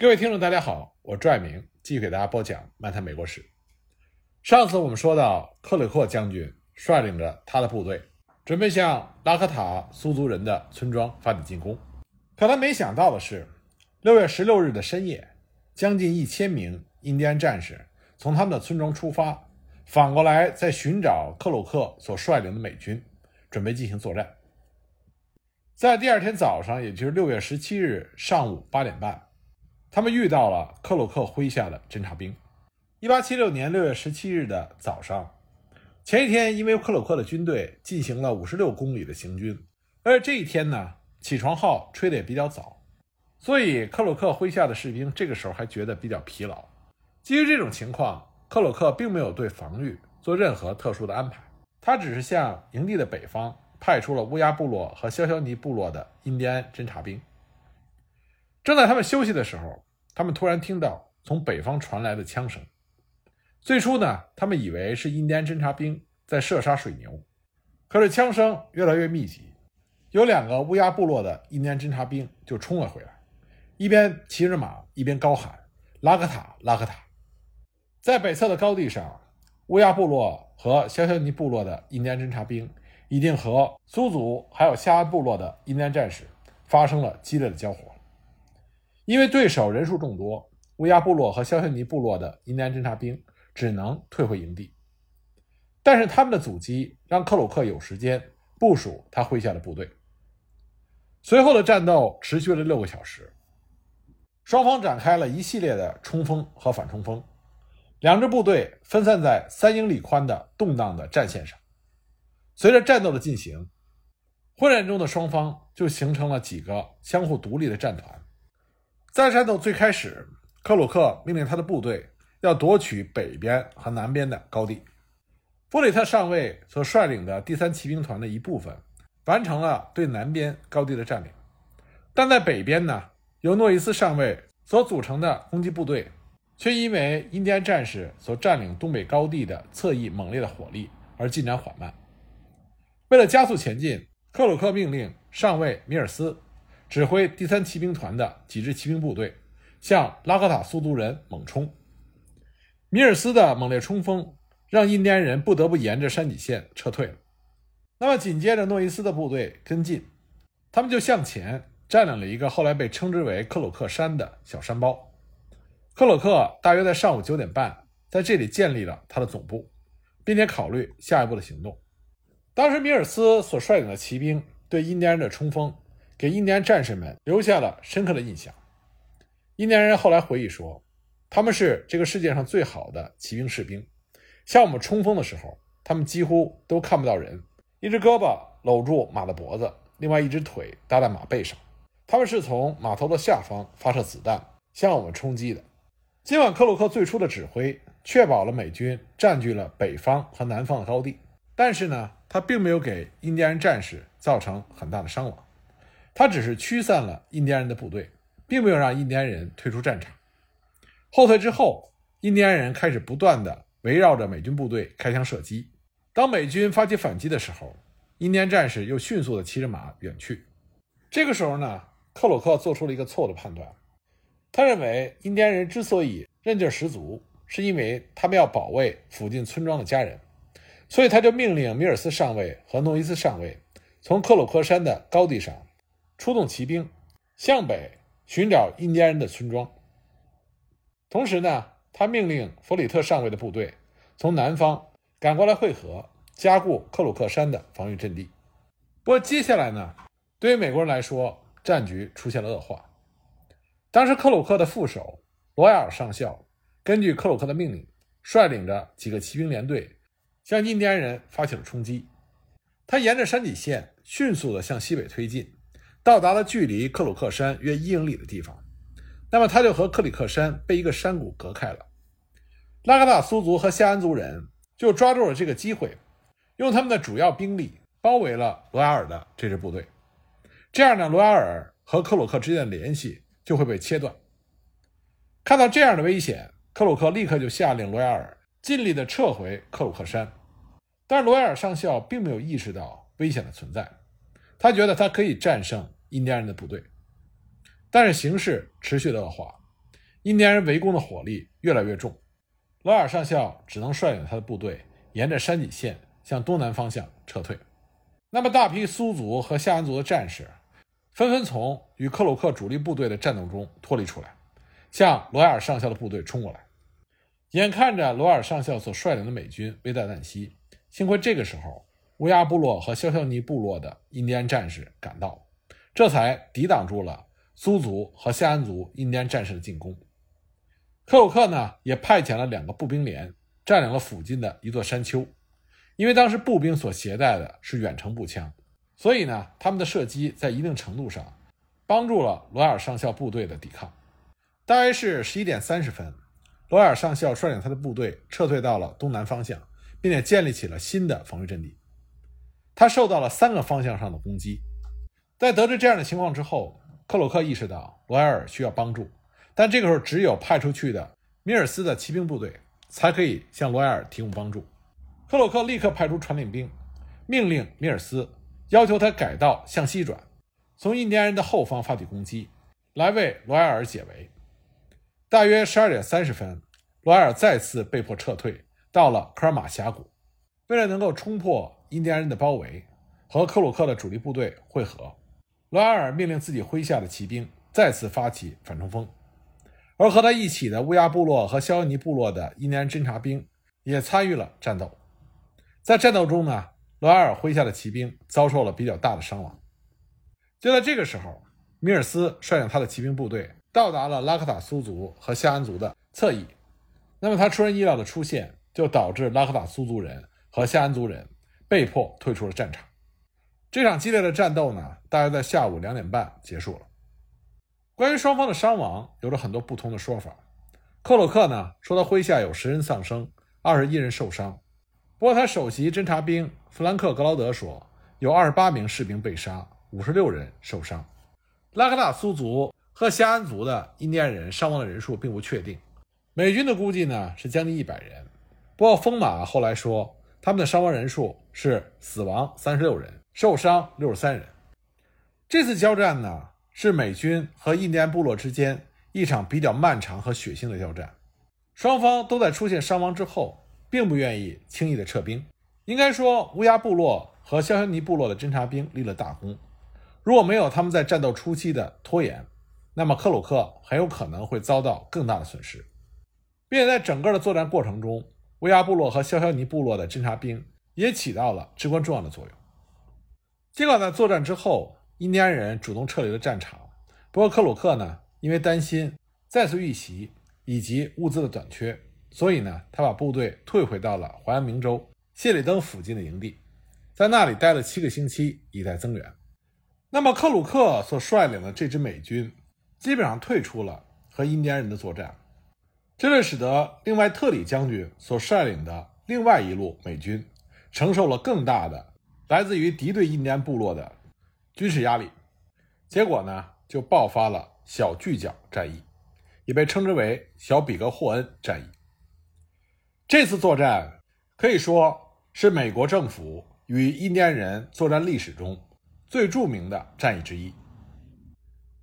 各位听众，大家好，我朱爱明继续给大家播讲《漫谈美国史》。上次我们说到，克里克将军率领着他的部队，准备向拉科塔苏族人的村庄发起进攻。可他没想到的是，六月十六日的深夜，将近一千名印第安战士从他们的村庄出发，反过来在寻找克鲁克所率领的美军，准备进行作战。在第二天早上，也就是六月十七日上午八点半，他们遇到了克鲁克麾下的侦察兵。一八七六年六月十七日的早上，前一天因为克鲁克的军队进行了五十六公里的行军，而这一天呢，起床号吹得也比较早，所以克鲁克麾下的士兵这个时候还觉得比较疲劳。基于这种情况，克鲁克并没有对防御做任何特殊的安排，他只是向营地的北方派出了乌鸦部落和肖肖尼部落的印第安侦察兵。正在他们休息的时候，他们突然听到从北方传来的枪声。最初呢，他们以为是印第安侦察兵在射杀水牛，可是枪声越来越密集，有两个乌鸦部落的印第安侦察兵就冲了回来，一边骑着马，一边高喊“拉克塔，拉克塔”。在北侧的高地上，乌鸦部落和肖肖尼部落的印第安侦察兵已经和苏族还有夏安部落的印第安战士发生了激烈的交火。因为对手人数众多，乌鸦部落和肖肖尼部落的印第安侦察兵。只能退回营地，但是他们的阻击让克鲁克有时间部署他麾下的部队。随后的战斗持续了六个小时，双方展开了一系列的冲锋和反冲锋，两支部队分散在三英里宽的动荡的战线上。随着战斗的进行，混战中的双方就形成了几个相互独立的战团。在战斗最开始，克鲁克命令他的部队。要夺取北边和南边的高地，弗里特上尉所率领的第三骑兵团的一部分完成了对南边高地的占领，但在北边呢，由诺伊斯上尉所组成的攻击部队却因为印第安战士所占领东北高地的侧翼猛烈的火力而进展缓慢。为了加速前进，克鲁克命令上尉米尔斯指挥第三骑兵团的几支骑兵部队向拉科塔苏族人猛冲。米尔斯的猛烈冲锋让印第安人不得不沿着山脊线撤退了。那么紧接着，诺伊斯的部队跟进，他们就向前占领了一个后来被称之为克鲁克山的小山包。克鲁克大约在上午九点半在这里建立了他的总部，并且考虑下一步的行动。当时，米尔斯所率领的骑兵对印第安人的冲锋，给印第安战士们留下了深刻的印象。印第安人后来回忆说。他们是这个世界上最好的骑兵士兵，向我们冲锋的时候，他们几乎都看不到人，一只胳膊搂住马的脖子，另外一只腿搭在马背上。他们是从马头的下方发射子弹向我们冲击的。尽管克鲁克最初的指挥确保了美军占据了北方和南方的高地，但是呢，他并没有给印第安战士造成很大的伤亡，他只是驱散了印第安人的部队，并没有让印第安人退出战场。后退之后，印第安人开始不断的围绕着美军部队开枪射击。当美军发起反击的时候，印第安战士又迅速的骑着马远去。这个时候呢，克鲁克做出了一个错误的判断。他认为印第安人之所以韧劲十足，是因为他们要保卫附近村庄的家人，所以他就命令米尔斯上尉和诺伊斯上尉从克鲁克山的高地上出动骑兵，向北寻找印第安人的村庄。同时呢，他命令弗里特上尉的部队从南方赶过来会合，加固克鲁克山的防御阵地。不过接下来呢，对于美国人来说，战局出现了恶化。当时克鲁克的副手罗亚尔上校根据克鲁克的命令，率领着几个骑兵连队向印第安人发起了冲击。他沿着山底线迅速地向西北推进，到达了距离克鲁克山约一英里的地方。那么他就和克里克山被一个山谷隔开了。拉格纳苏族和夏安族人就抓住了这个机会，用他们的主要兵力包围了罗亚尔的这支部队。这样呢，罗亚尔和克鲁克之间的联系就会被切断。看到这样的危险，克鲁克立刻就下令罗亚尔尽力的撤回克鲁克山。但是罗亚尔上校并没有意识到危险的存在，他觉得他可以战胜印第安人的部队。但是形势持续的恶化，印第安人围攻的火力越来越重，罗尔上校只能率领他的部队沿着山脊线向东南方向撤退。那么，大批苏族和夏安族的战士纷纷从与克鲁克主力部队的战斗中脱离出来，向罗尔上校的部队冲过来。眼看着罗尔上校所率领的美军危在旦夕，幸亏这个时候乌鸦部落和肖肖尼部落的印第安战士赶到，这才抵挡住了苏族和夏安族印第安战士的进攻。克鲁克呢，也派遣了两个步兵连，占领了附近的一座山丘。因为当时步兵所携带的是远程步枪，所以呢，他们的射击在一定程度上帮助了罗尔上校部队的抵抗。大约是十一点三十分，罗尔上校率领他的部队撤退到了东南方向，并且建立起了新的防御阵地。他受到了三个方向上的攻击。在得知这样的情况之后，克鲁克意识到罗埃尔需要帮助，但这个时候只有派出去的米尔斯的骑兵部队才可以向罗埃尔提供帮助。克鲁克立刻派出传令兵，命令米尔斯，要求他改道向西转，从印第安人的后方发起攻击，来为罗埃尔解围。大约十二点三十分，罗埃尔再次被迫撤退，到了科尔马峡谷。为了能够冲破印第安人的包围，和克鲁克的主力部队会合，罗埃尔命令自己麾下的骑兵再次发起反冲锋，而和他一起的乌鸦部落和肖尼部落的印第安侦察兵也参与了战斗。在战斗中呢，罗埃尔麾下的骑兵遭受了比较大的伤亡。就在这个时候，米尔斯率领他的骑兵部队到达了拉克塔苏族和夏安族的侧翼。那么他出人意料的出现，就导致拉克塔苏族人和夏安族人被迫退出了战场。这场激烈的战斗呢，大约在下午两点半结束了。关于双方的伤亡，有着很多不同的说法。克鲁克呢说他麾下有十人丧生，二十一人受伤。不过，他首席侦察兵弗兰克·格劳德说，有二十八名士兵被杀，五十六人受伤。拉克纳苏族和夏安族的印第安人伤亡的人数并不确定，美军的估计呢是将近一百人。不过，风马后来说，他们的伤亡人数是死亡三十六人，受伤六十三人。这次交战呢，是美军和印第安部落之间一场比较漫长和血腥的交战，双方都在出现伤亡之后。并不愿意轻易的撤兵。应该说，乌鸦部落和肖肖尼部落的侦察兵立了大功。如果没有他们在战斗初期的拖延，那么克鲁克很有可能会遭到更大的损失。并且在整个的作战过程中，乌鸦部落和肖肖尼部落的侦察兵也起到了至关重要的作用。尽管在作战之后，印第安人主动撤离了战场，不过克鲁克呢，因为担心再次遇袭以及物资的短缺。所以呢，他把部队退回到了怀俄明州谢里登附近的营地，在那里待了七个星期，以待增援。那么，克鲁克所率领的这支美军基本上退出了和印第安人的作战，这就使得另外特里将军所率领的另外一路美军承受了更大的来自于敌对印第安部落的军事压力，结果呢，就爆发了小巨角战役，也被称之为小比格霍恩战役。这次作战可以说是美国政府与印第安人作战历史中最著名的战役之一。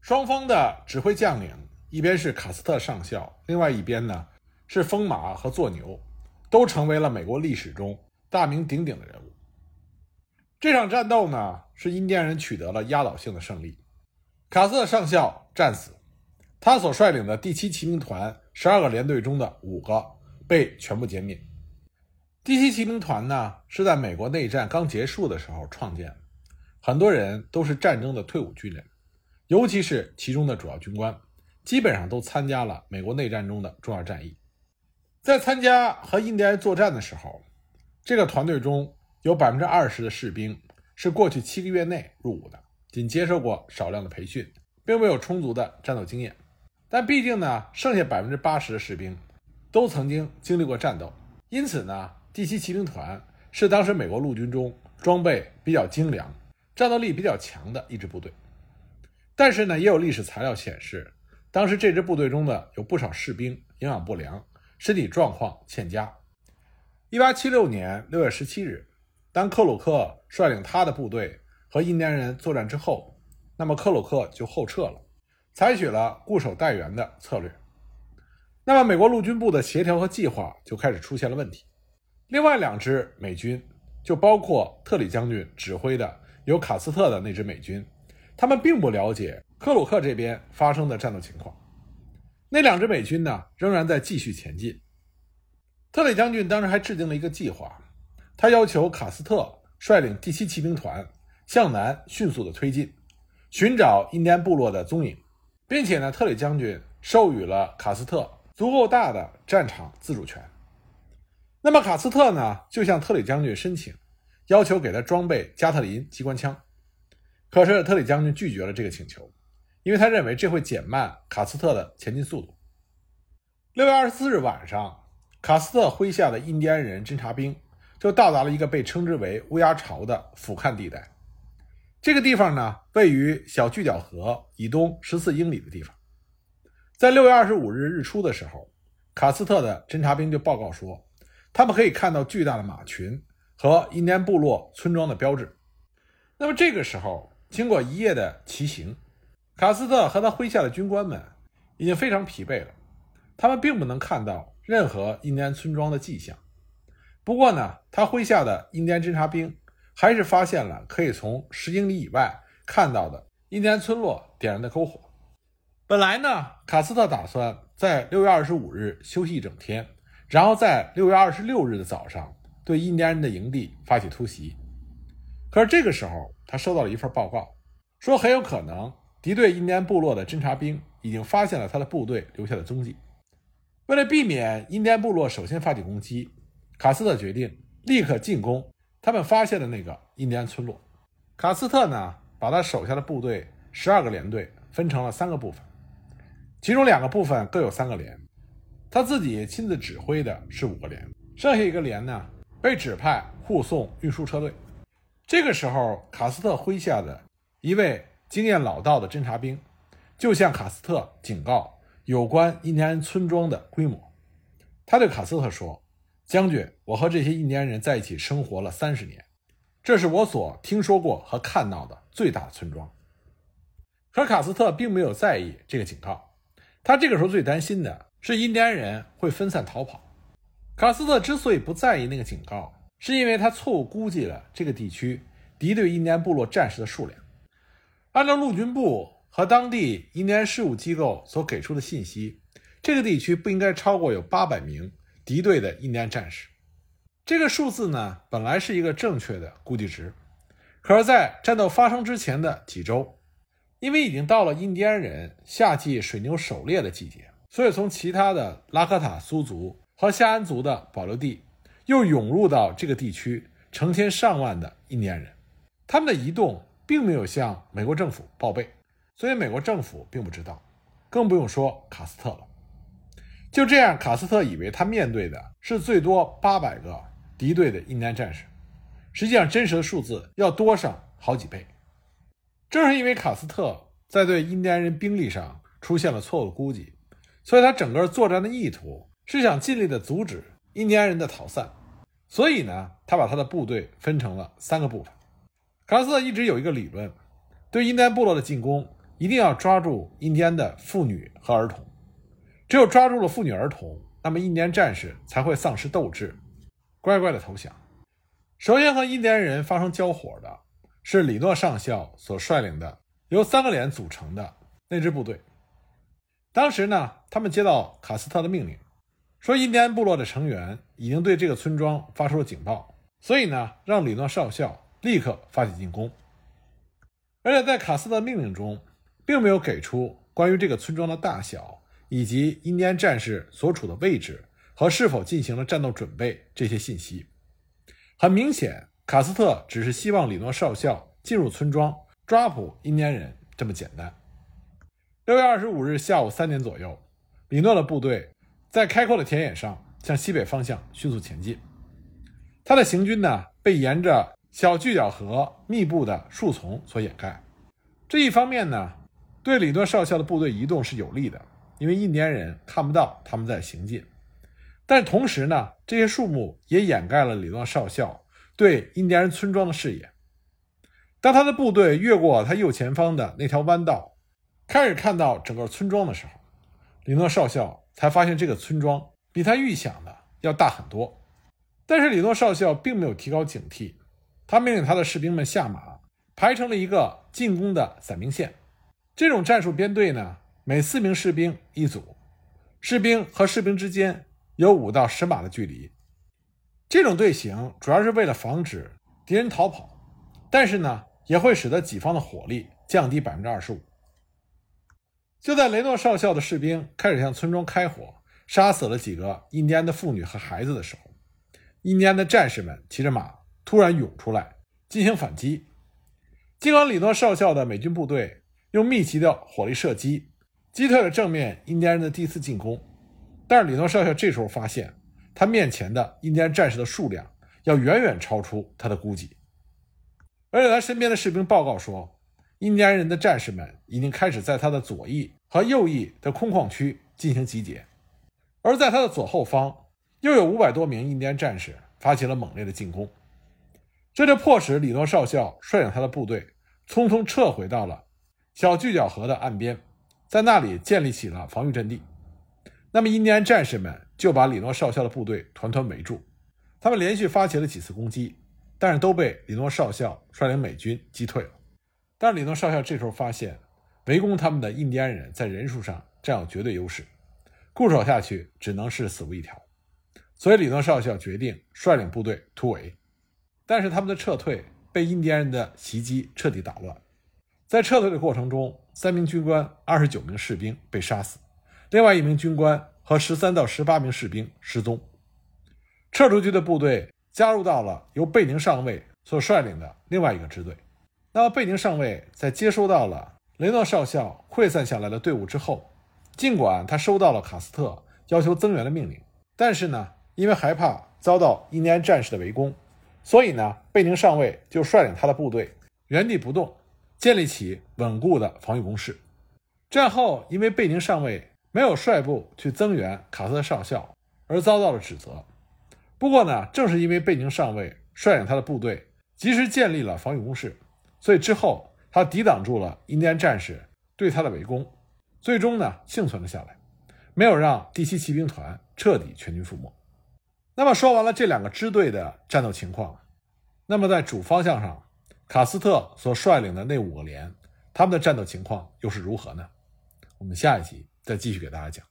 双方的指挥将领，一边是卡斯特上校，另外一边呢是风马和作牛，都成为了美国历史中大名鼎鼎的人物。这场战斗呢，是印第安人取得了压倒性的胜利。卡斯特上校战死，他所率领的第七骑兵团十二个连队中的五个。被全部歼灭。第七骑兵团呢，是在美国内战刚结束的时候创建，很多人都是战争的退伍军人，尤其是其中的主要军官，基本上都参加了美国内战中的重要战役。在参加和印第安作战的时候，这个团队中有百分之二十的士兵是过去七个月内入伍的，仅接受过少量的培训，并没有充足的战斗经验。但毕竟呢，剩下百分之八十的士兵。都曾经经历过战斗，因此呢，第七骑兵团是当时美国陆军中装备比较精良、战斗力比较强的一支部队。但是呢，也有历史材料显示，当时这支部队中的有不少士兵营养不良，身体状况欠佳。一八七六年六月十七日，当克鲁克率领他的部队和印第安人作战之后，那么克鲁克就后撤了，采取了固守待援的策略。那么美国陆军部的协调和计划就开始出现了问题。另外两支美军，就包括特里将军指挥的有卡斯特的那支美军，他们并不了解克鲁克这边发生的战斗情况。那两支美军呢，仍然在继续前进。特里将军当时还制定了一个计划，他要求卡斯特率领第七骑兵团向南迅速的推进，寻找印第安部落的踪影，并且呢，特里将军授予了卡斯特足够大的战场自主权。那么卡斯特呢，就向特里将军申请，要求给他装备加特林机关枪。可是特里将军拒绝了这个请求，因为他认为这会减慢卡斯特的前进速度。六月二十四日晚上，卡斯特麾下的印第安人侦察兵就到达了一个被称之为“乌鸦巢”的俯瞰地带。这个地方呢，位于小巨角河以东十四英里的地方。在六月二十五日日出的时候，卡斯特的侦察兵就报告说。他们可以看到巨大的马群和印第安部落村庄的标志。那么这个时候，经过一夜的骑行，卡斯特和他麾下的军官们已经非常疲惫了。他们并不能看到任何印第安村庄的迹象。不过呢，他麾下的印第安侦察兵还是发现了可以从十英里以外看到的印第安村落点燃的篝火。本来呢，卡斯特打算在六月二十五日休息一整天。然后在六月二十六日的早上，对印第安人的营地发起突袭。可是这个时候，他收到了一份报告，说很有可能敌对印第安部落的侦察兵已经发现了他的部队留下的踪迹。为了避免印第安部落首先发起攻击，卡斯特决定立刻进攻他们发现的那个印第安村落。卡斯特呢，把他手下的部队十二个连队分成了三个部分，其中两个部分各有三个连。他自己亲自指挥的是五个连，剩下一个连呢被指派护送运输车队。这个时候，卡斯特麾下的一位经验老道的侦察兵就向卡斯特警告有关印第安村庄的规模。他对卡斯特说：“将军，我和这些印第安人在一起生活了三十年，这是我所听说过和看到的最大的村庄。”可卡斯特并没有在意这个警告，他这个时候最担心的。是印第安人会分散逃跑。卡斯特之所以不在意那个警告，是因为他错误估计了这个地区敌对印第安部落战士的数量。按照陆军部和当地印第安事务机构所给出的信息，这个地区不应该超过有八百名敌对的印第安战士。这个数字呢，本来是一个正确的估计值，可是，在战斗发生之前的几周，因为已经到了印第安人夏季水牛狩猎的季节。所以，从其他的拉科塔苏族和夏安族的保留地，又涌入到这个地区成千上万的印第安人，他们的移动并没有向美国政府报备，所以美国政府并不知道，更不用说卡斯特了。就这样，卡斯特以为他面对的是最多八百个敌对的印第安战士，实际上真实的数字要多上好几倍。正是因为卡斯特在对印第安人兵力上出现了错误的估计。所以，他整个作战的意图是想尽力的阻止印第安人的逃散。所以呢，他把他的部队分成了三个部分。卡斯特一直有一个理论：对印第安部落的进攻，一定要抓住印第安的妇女和儿童。只有抓住了妇女儿童，那么印第安战士才会丧失斗志，乖乖的投降。首先和印第安人发生交火的是里诺上校所率领的由三个连组成的那支部队。当时呢，他们接到卡斯特的命令，说印第安部落的成员已经对这个村庄发出了警报，所以呢，让里诺少校立刻发起进攻。而且在卡斯特命令中，并没有给出关于这个村庄的大小以及印第安战士所处的位置和是否进行了战斗准备这些信息。很明显，卡斯特只是希望里诺少校进入村庄抓捕印第安人这么简单。六月二十五日下午三点左右，里诺的部队在开阔的田野上向西北方向迅速前进。他的行军呢，被沿着小巨角河密布的树丛所掩盖。这一方面呢，对里诺少校的部队移动是有利的，因为印第安人看不到他们在行进。但同时呢，这些树木也掩盖了里诺少校对印第安人村庄的视野。当他的部队越过他右前方的那条弯道。开始看到整个村庄的时候，里诺少校才发现这个村庄比他预想的要大很多。但是里诺少校并没有提高警惕，他命令他的士兵们下马，排成了一个进攻的散兵线。这种战术编队呢，每四名士兵一组，士兵和士兵之间有五到十码的距离。这种队形主要是为了防止敌人逃跑，但是呢，也会使得己方的火力降低百分之二十五。就在雷诺少校的士兵开始向村庄开火，杀死了几个印第安的妇女和孩子的时候，印第安的战士们骑着马突然涌出来进行反击。尽管里诺少校的美军部队用密集的火力射击击退了正面印第安人的第一次进攻，但是里诺少校这时候发现，他面前的印第安战士的数量要远远超出他的估计，而且他身边的士兵报告说。印第安人的战士们已经开始在他的左翼和右翼的空旷区进行集结，而在他的左后方又有五百多名印第安战士发起了猛烈的进攻，这就迫使里诺少校率领他的部队匆匆撤回到了小巨角河的岸边，在那里建立起了防御阵地。那么，印第安战士们就把里诺少校的部队团团围住，他们连续发起了几次攻击，但是都被里诺少校率领美军击退了。但是里诺少校这时候发现，围攻他们的印第安人在人数上占有绝对优势，固守下去只能是死路一条。所以里诺少校决定率领部队突围。但是他们的撤退被印第安人的袭击彻底打乱。在撤退的过程中，三名军官、二十九名士兵被杀死，另外一名军官和十三到十八名士兵失踪。撤出去的部队加入到了由贝宁上尉所率领的另外一个支队。那么，贝宁上尉在接收到了雷诺少校溃散下来的队伍之后，尽管他收到了卡斯特要求增援的命令，但是呢，因为害怕遭到印第安战士的围攻，所以呢，贝宁上尉就率领他的部队原地不动，建立起稳固的防御工事。战后，因为贝宁上尉没有率部去增援卡斯特少校，而遭到了指责。不过呢，正是因为贝宁上尉率领他的部队及时建立了防御工事。所以之后，他抵挡住了印第安战士对他的围攻，最终呢幸存了下来，没有让第七骑兵团彻底全军覆没。那么说完了这两个支队的战斗情况，那么在主方向上，卡斯特所率领的那五个连，他们的战斗情况又是如何呢？我们下一集再继续给大家讲。